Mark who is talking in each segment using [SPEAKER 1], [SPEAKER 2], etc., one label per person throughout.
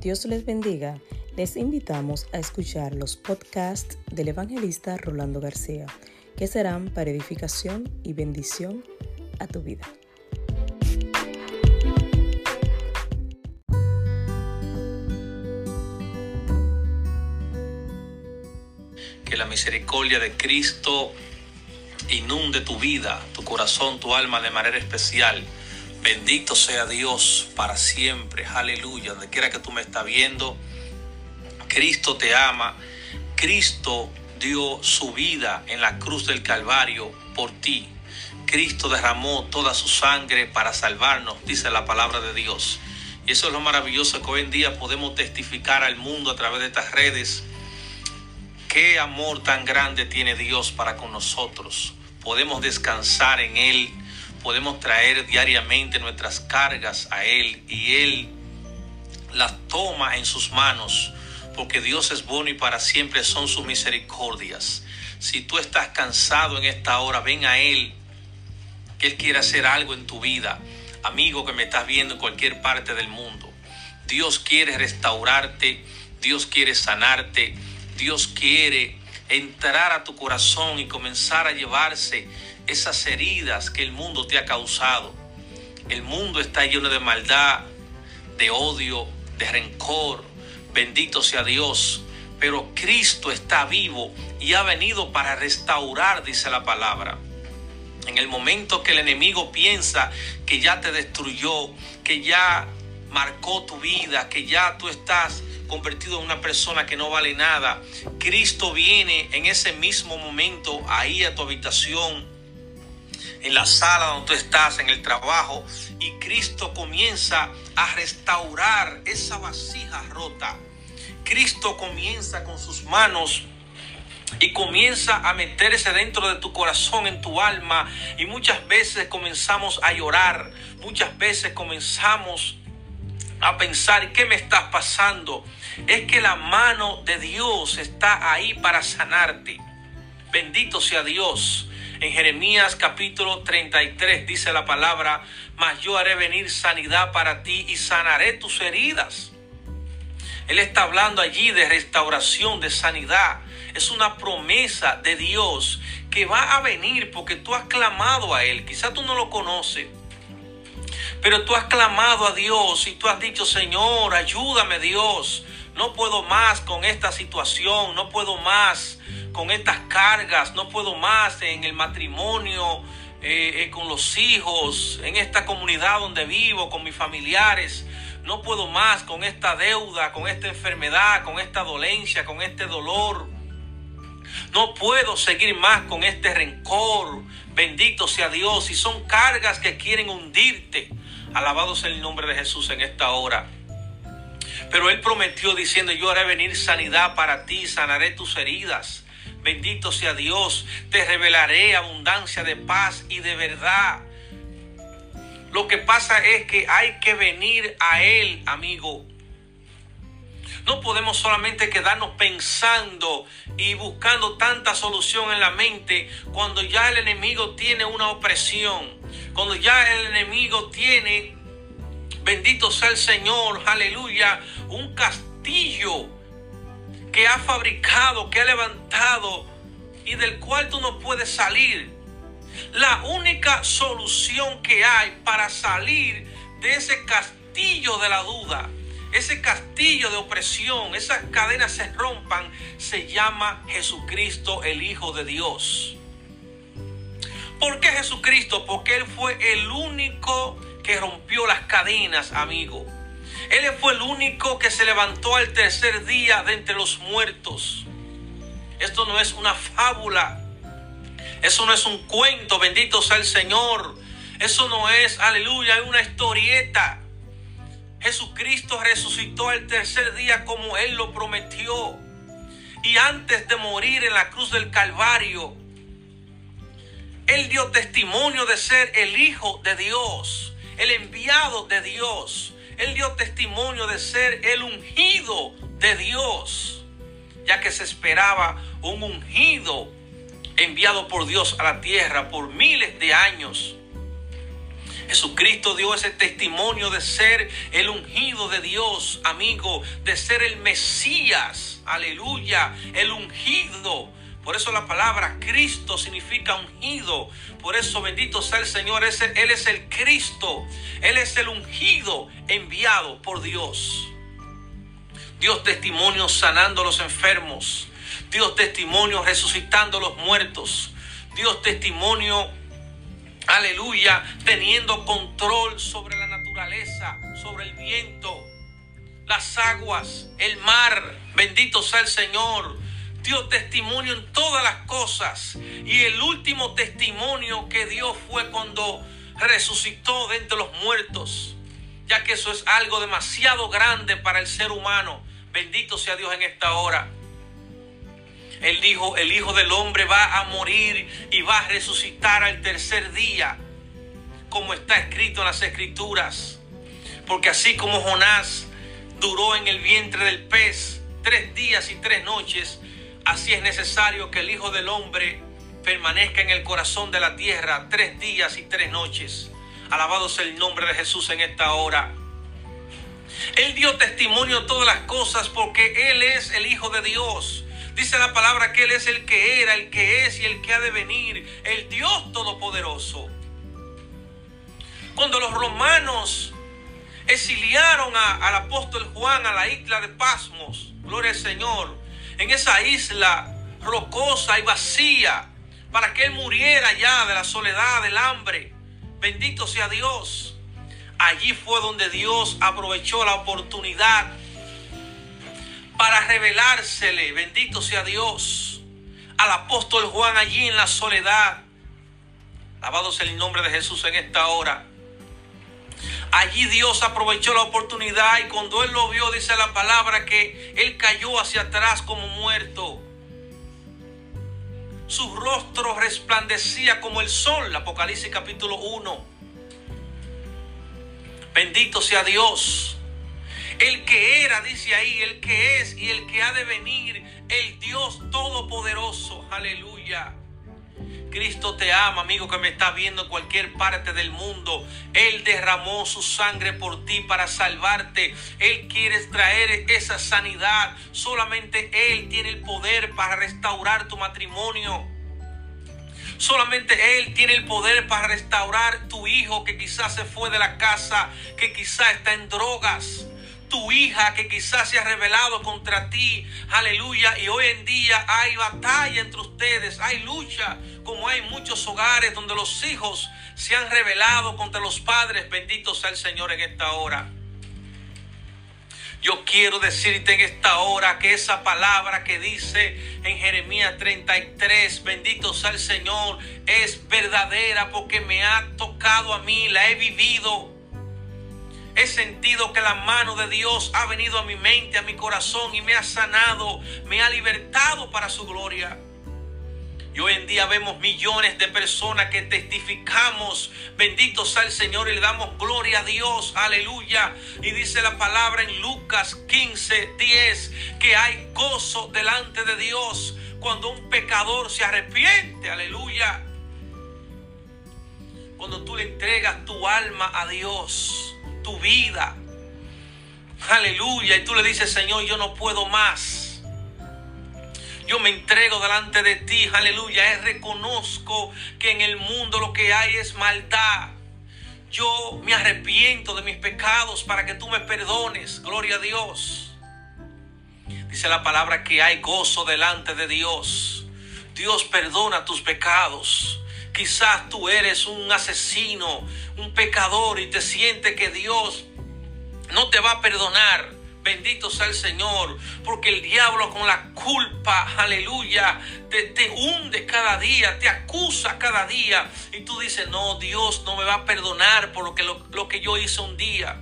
[SPEAKER 1] Dios les bendiga. Les invitamos a escuchar los podcasts del evangelista Rolando García, que serán para edificación y bendición a tu vida.
[SPEAKER 2] Que la misericordia de Cristo inunde tu vida, tu corazón, tu alma de manera especial. Bendito sea Dios para siempre. Aleluya. Donde quiera que tú me estás viendo, Cristo te ama. Cristo dio su vida en la cruz del Calvario por ti. Cristo derramó toda su sangre para salvarnos, dice la palabra de Dios. Y eso es lo maravilloso que hoy en día podemos testificar al mundo a través de estas redes. Qué amor tan grande tiene Dios para con nosotros. Podemos descansar en Él, podemos traer diariamente nuestras cargas a Él y Él las toma en sus manos, porque Dios es bueno y para siempre son sus misericordias. Si tú estás cansado en esta hora, ven a Él, que Él quiere hacer algo en tu vida. Amigo que me estás viendo en cualquier parte del mundo, Dios quiere restaurarte, Dios quiere sanarte, Dios quiere entrar a tu corazón y comenzar a llevarse esas heridas que el mundo te ha causado. El mundo está lleno de maldad, de odio, de rencor. Bendito sea Dios. Pero Cristo está vivo y ha venido para restaurar, dice la palabra. En el momento que el enemigo piensa que ya te destruyó, que ya marcó tu vida, que ya tú estás convertido en una persona que no vale nada, Cristo viene en ese mismo momento ahí a tu habitación, en la sala donde tú estás, en el trabajo, y Cristo comienza a restaurar esa vasija rota. Cristo comienza con sus manos y comienza a meterse dentro de tu corazón, en tu alma, y muchas veces comenzamos a llorar, muchas veces comenzamos a pensar, ¿qué me está pasando? Es que la mano de Dios está ahí para sanarte. Bendito sea Dios. En Jeremías capítulo 33 dice la palabra, mas yo haré venir sanidad para ti y sanaré tus heridas. Él está hablando allí de restauración, de sanidad. Es una promesa de Dios que va a venir porque tú has clamado a Él. Quizá tú no lo conoces, pero tú has clamado a Dios y tú has dicho, Señor, ayúdame Dios. No puedo más con esta situación, no puedo más con estas cargas, no puedo más en el matrimonio, eh, eh, con los hijos, en esta comunidad donde vivo, con mis familiares. No puedo más con esta deuda, con esta enfermedad, con esta dolencia, con este dolor. No puedo seguir más con este rencor. Bendito sea Dios. Y son cargas que quieren hundirte. Alabado sea el nombre de Jesús en esta hora. Pero Él prometió diciendo, yo haré venir sanidad para ti, sanaré tus heridas. Bendito sea Dios, te revelaré abundancia de paz y de verdad. Lo que pasa es que hay que venir a Él, amigo. No podemos solamente quedarnos pensando y buscando tanta solución en la mente cuando ya el enemigo tiene una opresión, cuando ya el enemigo tiene, bendito sea el Señor, aleluya, un castillo que ha fabricado, que ha levantado y del cual tú no puedes salir. La única solución que hay para salir de ese castillo de la duda, ese castillo de opresión, esas cadenas se rompan, se llama Jesucristo el Hijo de Dios. ¿Por qué Jesucristo? Porque Él fue el único que rompió las cadenas, amigo. Él fue el único que se levantó al tercer día de entre los muertos. Esto no es una fábula. Eso no es un cuento, bendito sea el Señor. Eso no es, aleluya, una historieta. Jesucristo resucitó el tercer día como Él lo prometió. Y antes de morir en la cruz del Calvario, Él dio testimonio de ser el Hijo de Dios, el enviado de Dios. Él dio testimonio de ser el ungido de Dios, ya que se esperaba un ungido enviado por Dios a la tierra por miles de años. Jesucristo dio ese testimonio de ser el ungido de Dios, amigo, de ser el Mesías, aleluya, el ungido. Por eso la palabra Cristo significa ungido. Por eso bendito sea el Señor. Él es el Cristo. Él es el ungido enviado por Dios. Dios testimonio sanando a los enfermos. Dios testimonio resucitando a los muertos. Dios testimonio aleluya, teniendo control sobre la naturaleza, sobre el viento, las aguas, el mar. Bendito sea el Señor. Dio testimonio en todas las cosas. Y el último testimonio que dio fue cuando resucitó de entre los muertos. Ya que eso es algo demasiado grande para el ser humano. Bendito sea Dios en esta hora. Él dijo, el Hijo del Hombre va a morir y va a resucitar al tercer día, como está escrito en las Escrituras. Porque así como Jonás duró en el vientre del pez tres días y tres noches, así es necesario que el Hijo del Hombre permanezca en el corazón de la tierra tres días y tres noches. Alabado sea el nombre de Jesús en esta hora. Él dio testimonio de todas las cosas porque Él es el Hijo de Dios. Dice la palabra que Él es el que era, el que es y el que ha de venir, el Dios Todopoderoso. Cuando los romanos exiliaron al apóstol Juan a la isla de Pasmos, gloria al Señor, en esa isla rocosa y vacía, para que Él muriera ya de la soledad, del hambre. Bendito sea Dios. Allí fue donde Dios aprovechó la oportunidad para revelársele, bendito sea Dios, al apóstol Juan allí en la soledad. Alabado sea el nombre de Jesús en esta hora. Allí Dios aprovechó la oportunidad y cuando él lo vio, dice la palabra que él cayó hacia atrás como muerto. Su rostro resplandecía como el sol, Apocalipsis capítulo 1. Bendito sea Dios. El que era, dice ahí, el que es y el que ha de venir, el Dios Todopoderoso. Aleluya. Cristo te ama, amigo que me está viendo en cualquier parte del mundo. Él derramó su sangre por ti para salvarte. Él quiere traer esa sanidad. Solamente Él tiene el poder para restaurar tu matrimonio. Solamente Él tiene el poder para restaurar tu hijo que quizás se fue de la casa, que quizás está en drogas tu hija que quizás se ha rebelado contra ti. Aleluya. Y hoy en día hay batalla entre ustedes, hay lucha, como hay muchos hogares donde los hijos se han rebelado contra los padres. Bendito sea el Señor en esta hora. Yo quiero decirte en esta hora que esa palabra que dice en Jeremías 33, bendito sea el Señor, es verdadera porque me ha tocado a mí, la he vivido He sentido que la mano de Dios ha venido a mi mente, a mi corazón y me ha sanado, me ha libertado para su gloria. Y hoy en día vemos millones de personas que testificamos, bendito sea el Señor y le damos gloria a Dios, aleluya. Y dice la palabra en Lucas 15, 10, que hay gozo delante de Dios cuando un pecador se arrepiente, aleluya. Cuando tú le entregas tu alma a Dios tu vida. Aleluya. Y tú le dices, Señor, yo no puedo más. Yo me entrego delante de ti. Aleluya. Y reconozco que en el mundo lo que hay es maldad. Yo me arrepiento de mis pecados para que tú me perdones. Gloria a Dios. Dice la palabra que hay gozo delante de Dios. Dios perdona tus pecados. Quizás tú eres un asesino, un pecador y te sientes que Dios no te va a perdonar. Bendito sea el Señor, porque el diablo con la culpa, aleluya, te, hunde cada día, te acusa cada día. Y tú dices, no, Dios no me va a perdonar por lo que, lo, que yo hice un día.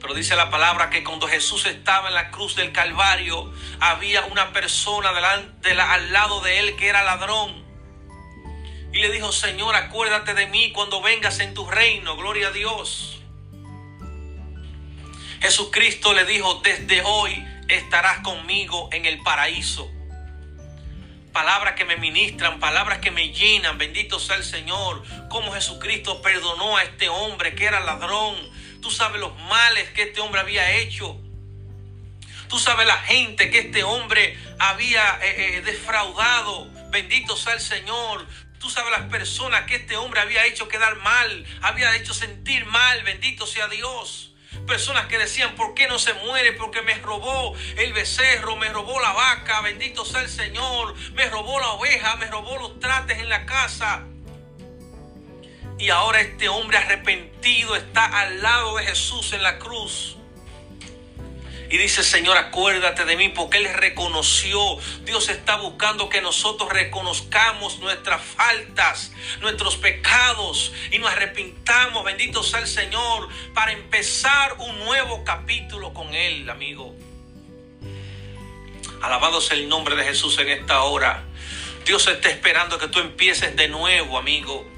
[SPEAKER 2] Pero dice la palabra que cuando Jesús estaba en la cruz del Calvario, había una persona delante, al lado de él que era ladrón. Y le dijo, Señor, acuérdate de mí cuando vengas en tu reino. Gloria a Dios. Jesucristo le dijo, desde hoy estarás conmigo en el paraíso. palabras que me ministran, palabras que me llenan. Bendito sea el Señor. Cómo Jesucristo perdonó a este hombre que era ladrón. Tú sabes los males que este hombre había hecho. Tú sabes la gente que este hombre había eh, eh, defraudado. Bendito sea el Señor. Tú sabes las personas que este hombre había hecho quedar mal, había hecho sentir mal. Bendito sea Dios. Personas que decían, ¿por qué no se muere? Porque me robó el becerro, me robó la vaca, bendito sea el Señor, me robó la oveja, me robó los trates en la casa. Y ahora este hombre arrepentido está al lado de Jesús en la cruz. Y dice, Señor, acuérdate de mí porque Él reconoció. Dios está buscando que nosotros reconozcamos nuestras faltas, nuestros pecados y nos arrepintamos. Bendito sea el Señor para empezar un nuevo capítulo con Él, amigo. Alabado sea el nombre de Jesús en esta hora. Dios está esperando que tú empieces de nuevo, amigo.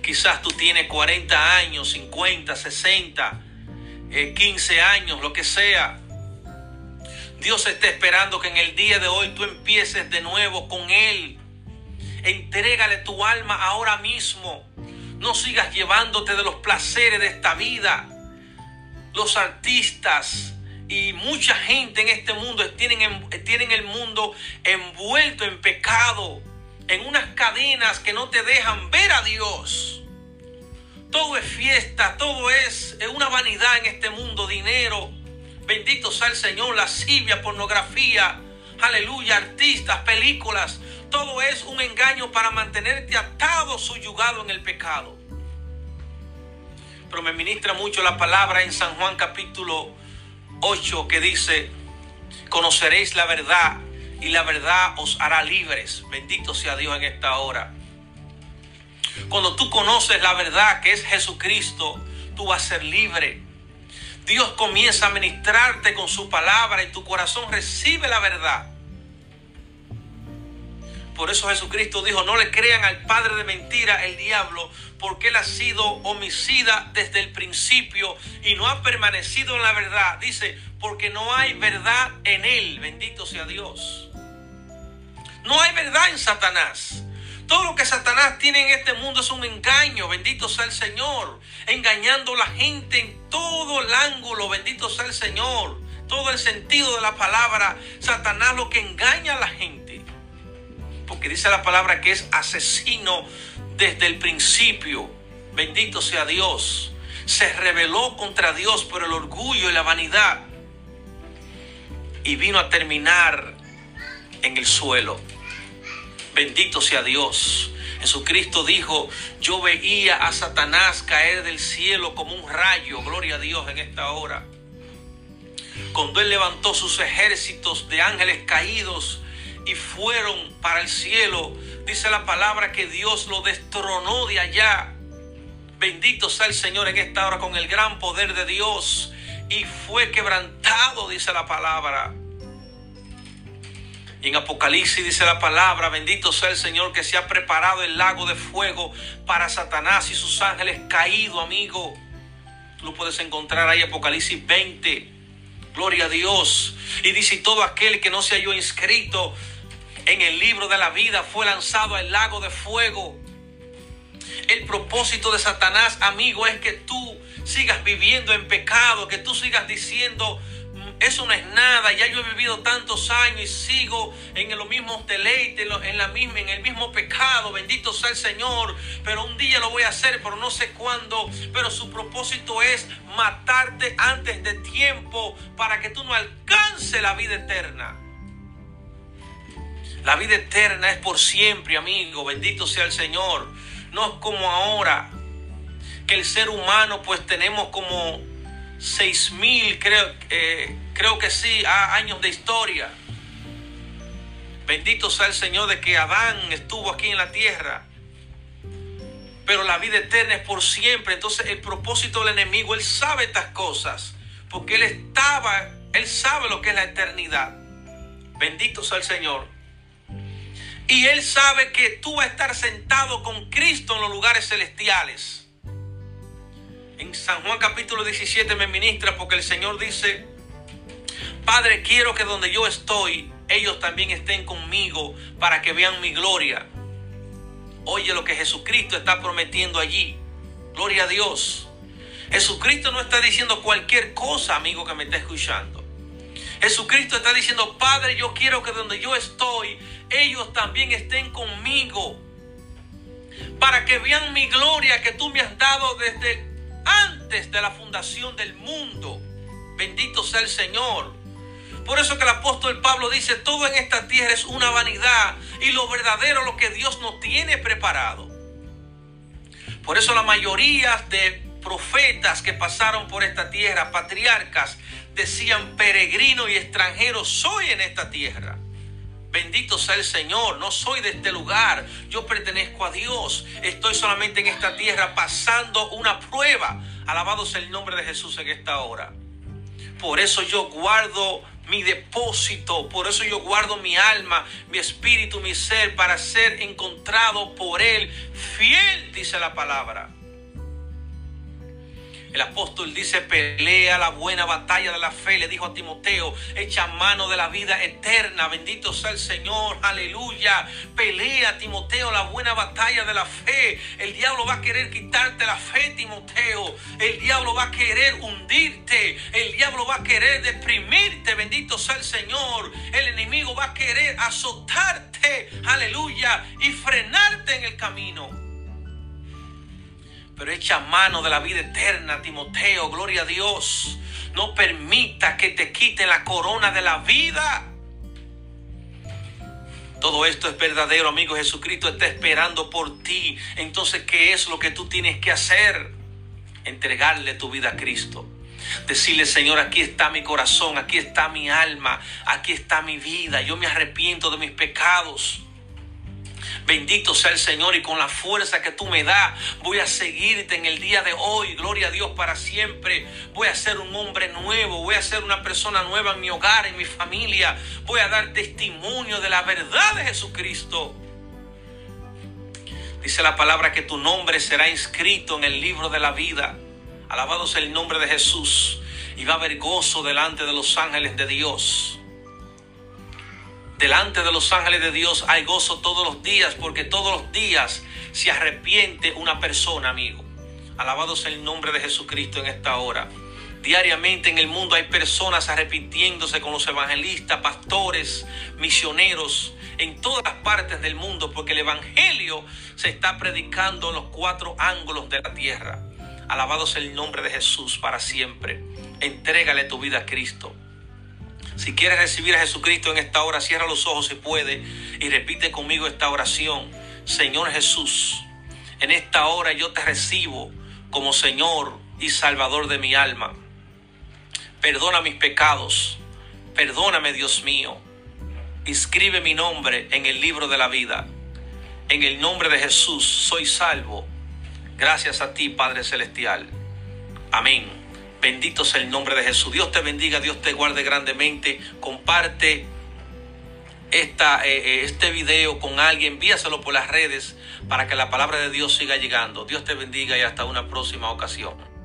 [SPEAKER 2] Quizás tú tienes 40 años, 50, 60, 15 años, lo que sea. Dios está esperando que en el día de hoy tú empieces de nuevo con Él. Entrégale tu alma ahora mismo. No sigas llevándote de los placeres de esta vida. Los artistas y mucha gente en este mundo tienen, tienen el mundo envuelto en pecado, en unas cadenas que no te dejan ver a Dios. Todo es fiesta, todo es una vanidad en este mundo, dinero, Bendito sea el Señor, lascivia, pornografía, aleluya, artistas, películas. Todo es un engaño para mantenerte atado, suyugado en el pecado. Pero me ministra mucho la palabra en San Juan capítulo 8 que dice, conoceréis la verdad y la verdad os hará libres. Bendito sea Dios en esta hora. Cuando tú conoces la verdad que es Jesucristo, tú vas a ser libre. Dios comienza a ministrarte con su palabra y tu corazón recibe la verdad. Por eso Jesucristo dijo, no le crean al padre de mentira, el diablo, porque él ha sido homicida desde el principio y no ha permanecido en la verdad. Dice, porque no hay verdad en él, bendito sea Dios. No hay verdad en Satanás. Todo lo que Satanás tiene en este mundo es un engaño, bendito sea el Señor, engañando a la gente en todo el ángulo, bendito sea el Señor, todo el sentido de la palabra, Satanás lo que engaña a la gente, porque dice la palabra que es asesino desde el principio, bendito sea Dios, se rebeló contra Dios por el orgullo y la vanidad. Y vino a terminar en el suelo. Bendito sea Dios. Jesucristo dijo, yo veía a Satanás caer del cielo como un rayo, gloria a Dios en esta hora. Cuando él levantó sus ejércitos de ángeles caídos y fueron para el cielo, dice la palabra que Dios lo destronó de allá. Bendito sea el Señor en esta hora con el gran poder de Dios y fue quebrantado, dice la palabra en Apocalipsis dice la palabra, bendito sea el Señor que se ha preparado el lago de fuego para Satanás y sus ángeles caído, amigo. Tú lo puedes encontrar ahí, Apocalipsis 20. Gloria a Dios. Y dice, todo aquel que no se halló inscrito en el libro de la vida fue lanzado al lago de fuego. El propósito de Satanás, amigo, es que tú sigas viviendo en pecado, que tú sigas diciendo, eso no es nada, ya yo he vivido tantos años y sigo en los mismos deleites, en, la misma, en el mismo pecado, bendito sea el Señor, pero un día lo voy a hacer, pero no sé cuándo, pero su propósito es matarte antes de tiempo para que tú no alcances la vida eterna. La vida eterna es por siempre, amigo, bendito sea el Señor. No es como ahora, que el ser humano pues tenemos como seis mil, creo, eh, creo que sí, años de historia. Bendito sea el Señor de que Adán estuvo aquí en la tierra. Pero la vida eterna es por siempre. Entonces el propósito del enemigo, él sabe estas cosas. Porque él estaba, él sabe lo que es la eternidad. Bendito sea el Señor. Y él sabe que tú vas a estar sentado con Cristo en los lugares celestiales. En San Juan capítulo 17 me ministra porque el Señor dice, Padre, quiero que donde yo estoy, ellos también estén conmigo para que vean mi gloria. Oye lo que Jesucristo está prometiendo allí. Gloria a Dios. Jesucristo no está diciendo cualquier cosa, amigo que me está escuchando. Jesucristo está diciendo, Padre, yo quiero que donde yo estoy, ellos también estén conmigo. Para que vean mi gloria que tú me has dado desde antes de la fundación del mundo. Bendito sea el Señor. Por eso que el apóstol Pablo dice, todo en esta tierra es una vanidad y lo verdadero lo que Dios nos tiene preparado. Por eso la mayoría de profetas que pasaron por esta tierra, patriarcas, decían, peregrino y extranjero soy en esta tierra. Bendito sea el Señor, no soy de este lugar, yo pertenezco a Dios, estoy solamente en esta tierra pasando una prueba. Alabado sea el nombre de Jesús en esta hora. Por eso yo guardo mi depósito. Por eso yo guardo mi alma, mi espíritu, mi ser para ser encontrado por Él. Fiel, dice la palabra. El apóstol dice, pelea la buena batalla de la fe. Le dijo a Timoteo, echa mano de la vida eterna. Bendito sea el Señor. Aleluya. Pelea, Timoteo, la buena batalla de la fe. El diablo va a querer quitarte la fe, Timoteo. El diablo va a querer hundirte. El diablo va a querer deprimirte. Bendito sea el Señor. El enemigo va a querer azotarte. Aleluya. Y frenarte en el camino pero echa mano de la vida eterna, Timoteo, gloria a Dios. No permita que te quiten la corona de la vida. Todo esto es verdadero, amigo. Jesucristo está esperando por ti. Entonces, ¿qué es lo que tú tienes que hacer? Entregarle tu vida a Cristo. Decirle, Señor, aquí está mi corazón, aquí está mi alma, aquí está mi vida. Yo me arrepiento de mis pecados. Bendito sea el Señor y con la fuerza que tú me das voy a seguirte en el día de hoy. Gloria a Dios para siempre. Voy a ser un hombre nuevo, voy a ser una persona nueva en mi hogar, en mi familia. Voy a dar testimonio de la verdad de Jesucristo. Dice la palabra que tu nombre será inscrito en el libro de la vida. Alabado sea el nombre de Jesús. Y va a haber gozo delante de los ángeles de Dios. Delante de los ángeles de Dios hay gozo todos los días porque todos los días se arrepiente una persona, amigo. Alabado sea el nombre de Jesucristo en esta hora. Diariamente en el mundo hay personas arrepintiéndose con los evangelistas, pastores, misioneros, en todas las partes del mundo, porque el Evangelio se está predicando en los cuatro ángulos de la tierra. Alabado sea el nombre de Jesús para siempre. Entrégale tu vida a Cristo. Si quieres recibir a Jesucristo en esta hora, cierra los ojos si puede y repite conmigo esta oración. Señor Jesús, en esta hora yo te recibo como Señor y Salvador de mi alma. Perdona mis pecados. Perdóname, Dios mío. Inscribe mi nombre en el libro de la vida. En el nombre de Jesús soy salvo. Gracias a ti, Padre Celestial. Amén. Bendito sea el nombre de Jesús. Dios te bendiga, Dios te guarde grandemente. Comparte esta, eh, eh, este video con alguien, envíaselo por las redes para que la palabra de Dios siga llegando. Dios te bendiga y hasta una próxima ocasión.